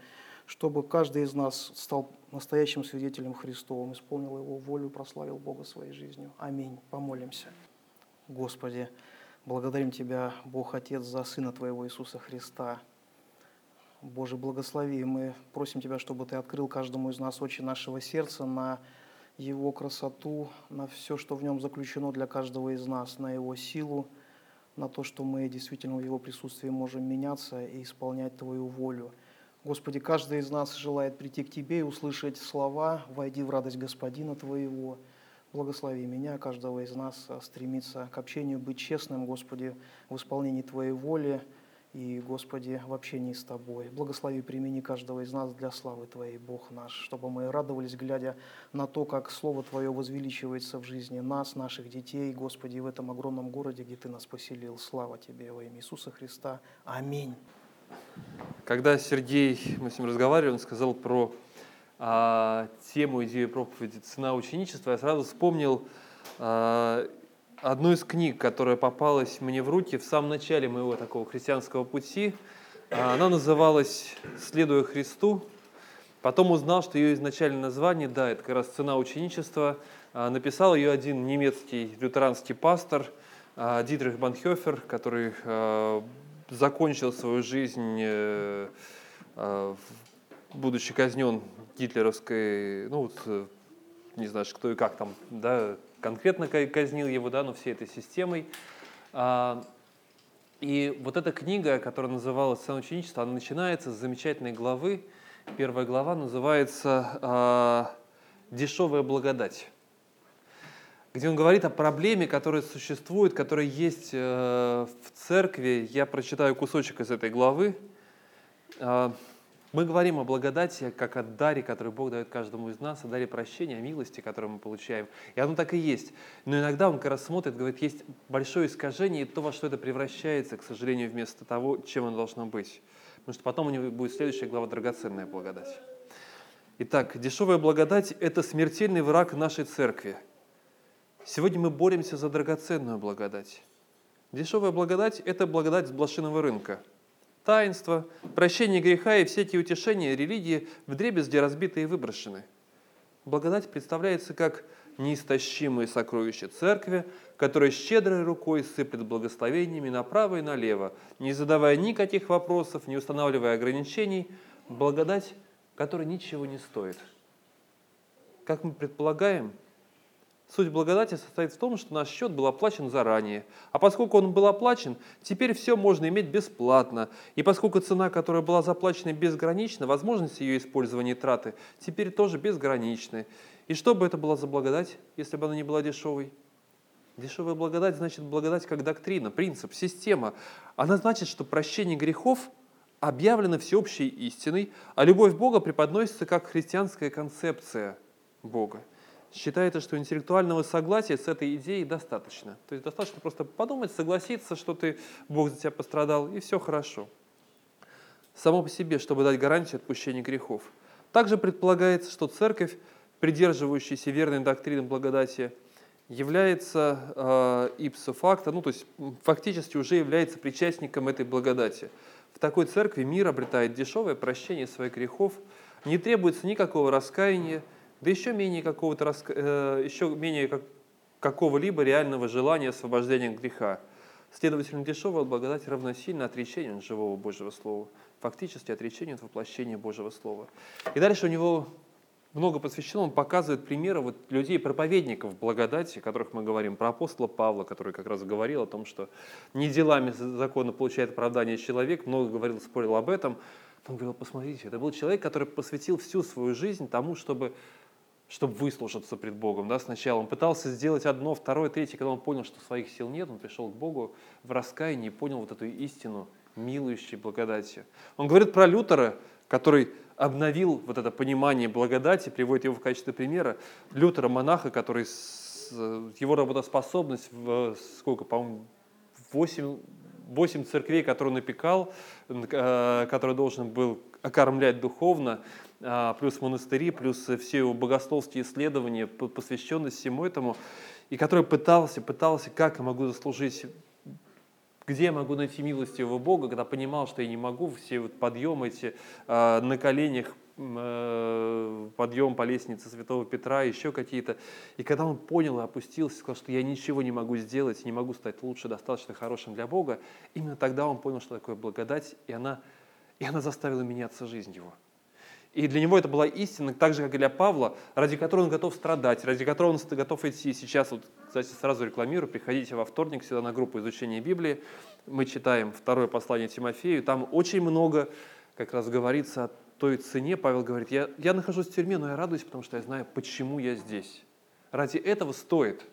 чтобы каждый из нас стал настоящим свидетелем Христовым, исполнил Его волю, прославил Бога своей жизнью. Аминь. Помолимся. Господи, благодарим Тебя, Бог Отец, за Сына Твоего Иисуса Христа, Боже, благослови. Мы просим Тебя, чтобы Ты открыл каждому из нас очи нашего сердца на Его красоту, на все, что в нем заключено для каждого из нас, на Его силу, на то, что мы действительно в Его присутствии можем меняться и исполнять Твою волю. Господи, каждый из нас желает прийти к Тебе и услышать слова «Войди в радость Господина Твоего». Благослови меня, каждого из нас, стремиться к общению, быть честным, Господи, в исполнении Твоей воли – и, Господи, в общении с Тобой. Благослови, примени каждого из нас для славы Твоей, Бог наш, чтобы мы радовались, глядя на то, как Слово Твое возвеличивается в жизни нас, наших детей, Господи, в этом огромном городе, где Ты нас поселил. Слава Тебе во имя Иисуса Христа. Аминь. Когда Сергей, мы с ним разговаривали, он сказал про а, тему идеи проповеди «Цена ученичества», я сразу вспомнил а, одну из книг, которая попалась мне в руки в самом начале моего такого христианского пути. А, она называлась «Следуя Христу». Потом узнал, что ее изначальное название, да, это как раз «Цена ученичества». А, написал ее один немецкий лютеранский пастор а, Дитрих Банхёфер, который закончил свою жизнь, э, будучи казнен гитлеровской, ну, вот, э, не знаю, кто и как там, да, конкретно казнил его, да, но всей этой системой. А, и вот эта книга, которая называлась «Сцена ученичества», она начинается с замечательной главы. Первая глава называется а, «Дешевая благодать», где он говорит о проблеме, которая существует, которая есть э, в церкви. Я прочитаю кусочек из этой главы. Мы говорим о благодати как о даре, который Бог дает каждому из нас, о даре прощения, о милости, которую мы получаем. И оно так и есть. Но иногда он как раз смотрит, говорит, есть большое искажение, и то, во что это превращается, к сожалению, вместо того, чем оно должно быть. Потому что потом у него будет следующая глава «Драгоценная благодать». Итак, дешевая благодать – это смертельный враг нашей церкви. Сегодня мы боремся за драгоценную благодать. Дешевая благодать – это благодать с блошиного рынка – таинство, прощение греха и все эти утешения религии в дребезги разбиты и выброшены. Благодать представляется как неистощимые сокровища церкви, которая щедрой рукой сыплет благословениями направо и налево, не задавая никаких вопросов, не устанавливая ограничений. Благодать, который ничего не стоит. Как мы предполагаем, Суть благодати состоит в том, что наш счет был оплачен заранее. А поскольку он был оплачен, теперь все можно иметь бесплатно. И поскольку цена, которая была заплачена безгранична, возможность ее использования и траты теперь тоже безграничны. И что бы это была за благодать, если бы она не была дешевой? Дешевая благодать значит благодать как доктрина, принцип, система. Она значит, что прощение грехов объявлено всеобщей истиной, а любовь Бога преподносится как христианская концепция Бога считается, что интеллектуального согласия с этой идеей достаточно. То есть достаточно просто подумать, согласиться, что ты, Бог за тебя пострадал, и все хорошо. Само по себе, чтобы дать гарантию отпущения грехов. Также предполагается, что церковь, придерживающаяся верной доктрины благодати, является э, ipso ну то есть фактически уже является причастником этой благодати. В такой церкви мир обретает дешевое прощение своих грехов, не требуется никакого раскаяния, да еще менее какого-то э, еще менее как, какого-либо реального желания освобождения от греха. Следовательно, дешевая благодать равносильно отречению от живого Божьего Слова, фактически отречению от воплощения Божьего Слова. И дальше у него много посвящено, он показывает примеры вот людей-проповедников благодати, о которых мы говорим, про апостола Павла, который как раз говорил о том, что не делами закона получает оправдание человек, много говорил, спорил об этом. Он говорил, посмотрите, это был человек, который посвятил всю свою жизнь тому, чтобы чтобы выслужиться пред Богом. Да, сначала он пытался сделать одно, второе, третье, когда он понял, что своих сил нет, он пришел к Богу в раскаянии и понял вот эту истину милующей благодати. Он говорит про Лютера, который обновил вот это понимание благодати, приводит его в качестве примера. Лютера, монаха, который с, его работоспособность в сколько, по-моему, 8, 8 церквей, которые он напекал, э, который должен был окормлять духовно, плюс монастыри, плюс все его богословские исследования, посвященные всему этому, и который пытался, пытался, как я могу заслужить, где я могу найти милость его Бога, когда понимал, что я не могу, все вот подъемы эти а, на коленях, э, подъем по лестнице Святого Петра, еще какие-то. И когда он понял и опустился, сказал, что я ничего не могу сделать, не могу стать лучше, достаточно хорошим для Бога, именно тогда он понял, что такое благодать, и она, и она заставила меняться жизнь его. И для него это была истина, так же, как и для Павла, ради которой он готов страдать, ради которой он готов идти. Сейчас, вот, кстати, сразу рекламирую, приходите во вторник сюда на группу изучения Библии. Мы читаем второе послание Тимофею. Там очень много как раз говорится о той цене. Павел говорит, я, я нахожусь в тюрьме, но я радуюсь, потому что я знаю, почему я здесь. Ради этого стоит –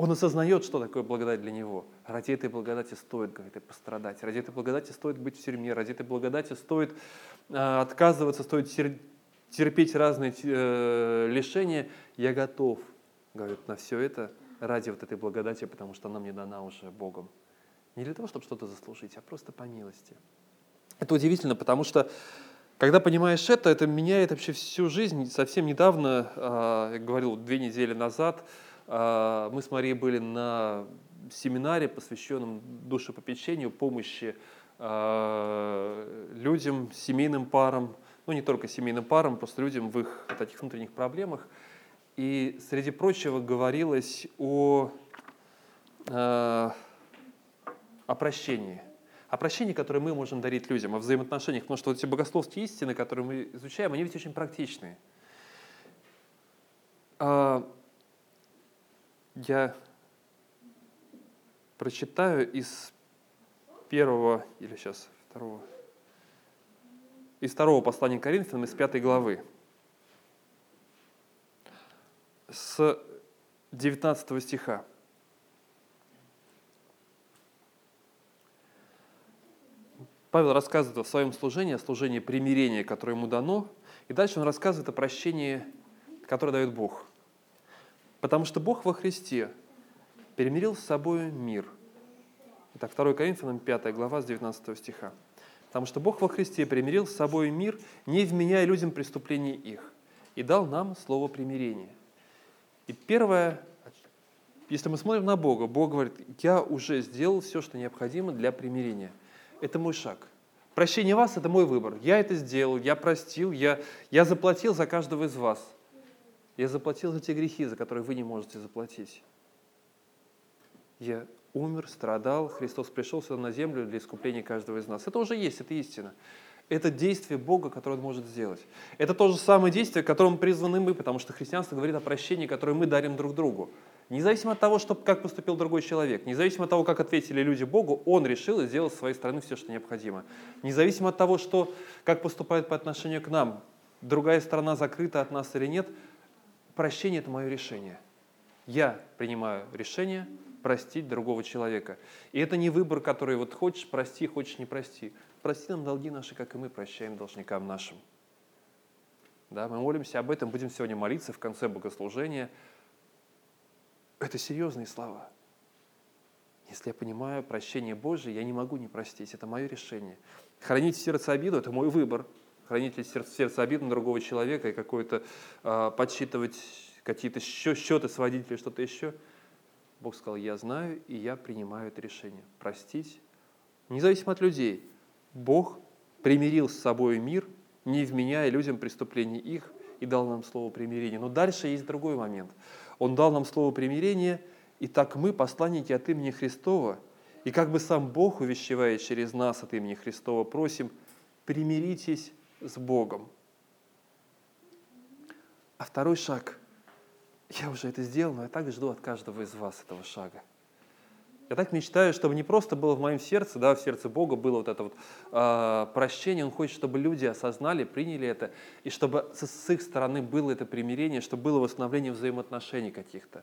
он осознает, что такое благодать для него. Ради этой благодати стоит, говорит, и пострадать. Ради этой благодати стоит быть в тюрьме. Ради этой благодати стоит э, отказываться, стоит терпеть разные э, лишения. Я готов, говорит, на все это ради вот этой благодати, потому что она мне дана уже Богом. Не для того, чтобы что-то заслужить, а просто по милости. Это удивительно, потому что когда понимаешь это, это меняет вообще всю жизнь. Совсем недавно, э, я говорил, две недели назад, мы с Марией были на семинаре, посвященном душепопечению, помощи а, людям, семейным парам, ну не только семейным парам, просто людям в их таких внутренних проблемах. И среди прочего говорилось о, а, о прощении. О прощении, которое мы можем дарить людям, о взаимоотношениях. Потому что вот эти богословские истины, которые мы изучаем, они ведь очень практичные я прочитаю из первого, или сейчас второго, из второго послания Коринфянам, из пятой главы, с 19 стиха. Павел рассказывает о своем служении, о служении примирения, которое ему дано, и дальше он рассказывает о прощении, которое дает Бог – Потому что Бог во Христе перемирил с собой мир. Итак, 2 Коринфянам 5 глава с 19 стиха. Потому что Бог во Христе примирил с собой мир, не вменяя людям преступлений их, и дал нам слово примирения. И первое, если мы смотрим на Бога, Бог говорит, я уже сделал все, что необходимо для примирения. Это мой шаг. Прощение вас – это мой выбор. Я это сделал, я простил, я, я заплатил за каждого из вас – я заплатил за те грехи, за которые вы не можете заплатить. Я умер, страдал, Христос пришел сюда на землю для искупления каждого из нас. Это уже есть, это истина. это действие Бога, которое Он может сделать. Это то же самое действие, к которому призваны мы, потому что христианство говорит о прощении, которое мы дарим друг другу. Независимо от того, что, как поступил другой человек, независимо от того, как ответили люди Богу, Он решил и сделал с своей стороны все, что необходимо. Независимо от того, что, как поступает по отношению к нам, другая сторона закрыта от нас или нет, прощение – это мое решение. Я принимаю решение простить другого человека. И это не выбор, который вот хочешь – прости, хочешь – не прости. Прости нам долги наши, как и мы прощаем должникам нашим. Да, мы молимся об этом, будем сегодня молиться в конце богослужения. Это серьезные слова. Если я понимаю прощение Божие, я не могу не простить. Это мое решение. Хранить в сердце обиду – это мой выбор. Хранить в сердце, обиду на другого человека и какое-то э, подсчитывать какие-то счеты, сводить или что-то еще. Бог сказал, я знаю, и я принимаю это решение. Простить, независимо от людей – Бог примирил с собой мир, не вменяя людям преступлений их, и дал нам слово примирения. Но дальше есть другой момент. Он дал нам слово примирения, и так мы, посланники от имени Христова, и как бы сам Бог, увещевает через нас от имени Христова, просим, примиритесь с Богом. А второй шаг, я уже это сделал, но я так жду от каждого из вас этого шага. Я так мечтаю, чтобы не просто было в моем сердце, да, в сердце Бога было вот это вот э, прощение. Он хочет, чтобы люди осознали, приняли это, и чтобы с, с их стороны было это примирение, чтобы было восстановление взаимоотношений каких-то,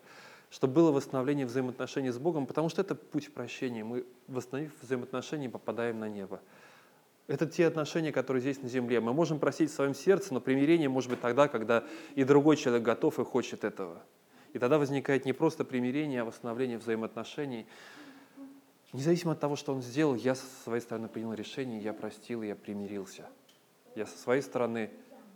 чтобы было восстановление взаимоотношений с Богом, потому что это путь прощения. Мы, восстановив взаимоотношения, попадаем на небо. Это те отношения, которые здесь на земле. Мы можем просить в своем сердце, но примирение может быть тогда, когда и другой человек готов и хочет этого. И тогда возникает не просто примирение, а восстановление взаимоотношений. Независимо от того, что он сделал, я со своей стороны принял решение, я простил, я примирился. Я со своей стороны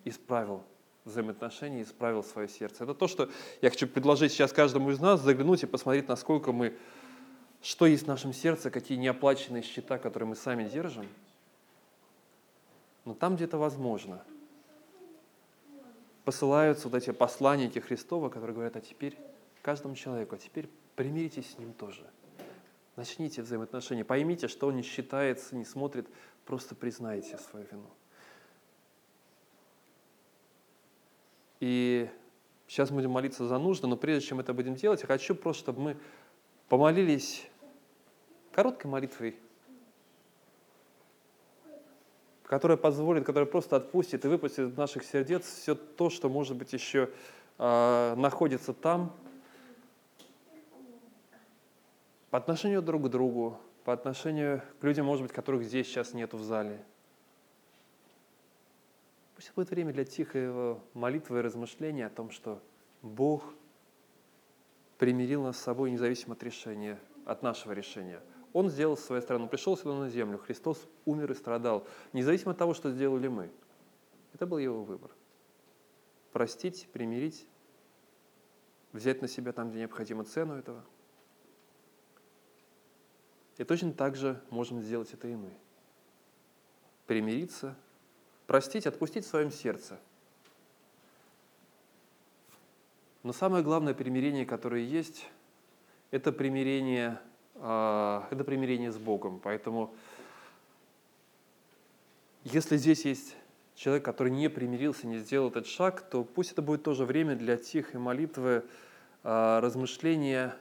исправил взаимоотношения, исправил свое сердце. Это то, что я хочу предложить сейчас каждому из нас, заглянуть и посмотреть, насколько мы, что есть в нашем сердце, какие неоплаченные счета, которые мы сами держим. Но там где-то возможно. Посылаются вот эти посланники Христова, которые говорят, а теперь каждому человеку, а теперь примиритесь с ним тоже – Начните взаимоотношения. Поймите, что он не считается, не смотрит. Просто признайте свою вину. И сейчас будем молиться за нужды, но прежде чем это будем делать, я хочу просто, чтобы мы помолились короткой молитвой, которая позволит, которая просто отпустит и выпустит из наших сердец все то, что, может быть, еще э, находится там, по отношению друг к другу, по отношению к людям, может быть, которых здесь сейчас нету в зале. Пусть будет время для тихой молитвы и размышления о том, что Бог примирил нас с собой независимо от решения, от нашего решения. Он сделал с своей стороны, пришел сюда на землю, Христос умер и страдал, независимо от того, что сделали мы. Это был его выбор. Простить, примирить, взять на себя там, где необходимо цену этого – и точно так же можем сделать это и мы. Примириться, простить, отпустить в своем сердце. Но самое главное примирение, которое есть, это примирение, это примирение с Богом. Поэтому, если здесь есть человек, который не примирился, не сделал этот шаг, то пусть это будет тоже время для тихой молитвы, а, размышления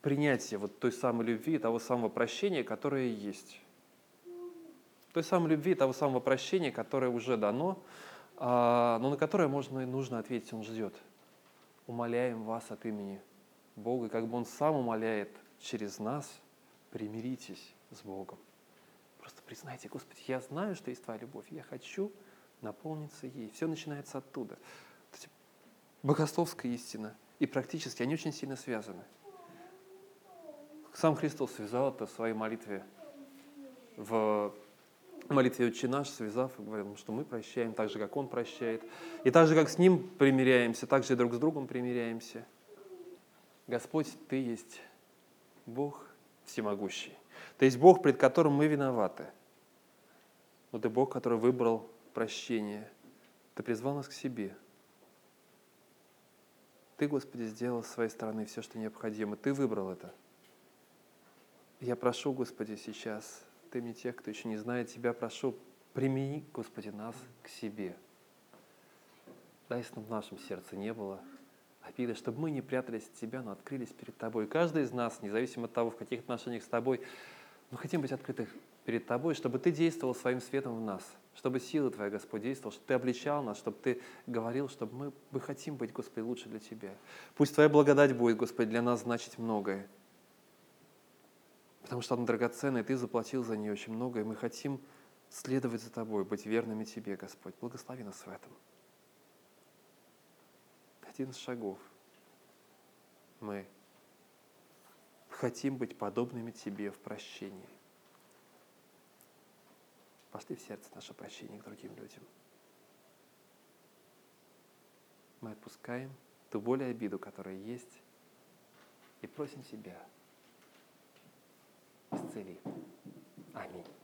принятие вот той самой любви, того самого прощения, которое есть. Той самой любви, того самого прощения, которое уже дано, а, но на которое можно и нужно ответить, Он ждет. Умоляем вас от имени Бога, как бы Он сам умоляет через нас, примиритесь с Богом. Просто признайте, Господи, я знаю, что есть Твоя любовь, я хочу наполниться ей. Все начинается оттуда. Богословская истина и практически они очень сильно связаны – сам Христос связал это в своей молитве, в молитве «Отче наш», связав и говорил, что мы прощаем так же, как Он прощает. И так же, как с Ним примиряемся, так же и друг с другом примиряемся. Господь, Ты есть Бог всемогущий. Ты есть Бог, пред которым мы виноваты. Но Ты Бог, который выбрал прощение. Ты призвал нас к себе. Ты, Господи, сделал с своей стороны все, что необходимо. Ты выбрал это – я прошу, Господи, сейчас Ты тех, кто еще не знает Тебя, прошу, прими, Господи, нас к себе. Дай, чтобы в нашем сердце не было обиды, чтобы мы не прятались от Тебя, но открылись перед Тобой. Каждый из нас, независимо от того, в каких отношениях с Тобой, мы хотим быть открыты перед Тобой, чтобы Ты действовал своим светом в нас, чтобы сила Твоя, Господь, действовала, чтобы Ты обличал нас, чтобы Ты говорил, чтобы мы, мы хотим быть, Господи, лучше для Тебя. Пусть Твоя благодать будет, Господи, для нас значить многое. Потому что она драгоценная, Ты заплатил за нее очень много, и мы хотим следовать за Тобой, быть верными Тебе, Господь. Благослови нас в этом. Из шагов. Мы хотим быть подобными Тебе в прощении. Пошли в сердце наше прощение к другим людям. Мы отпускаем ту боль и обиду, которая есть, и просим Тебя, исцели. Аминь.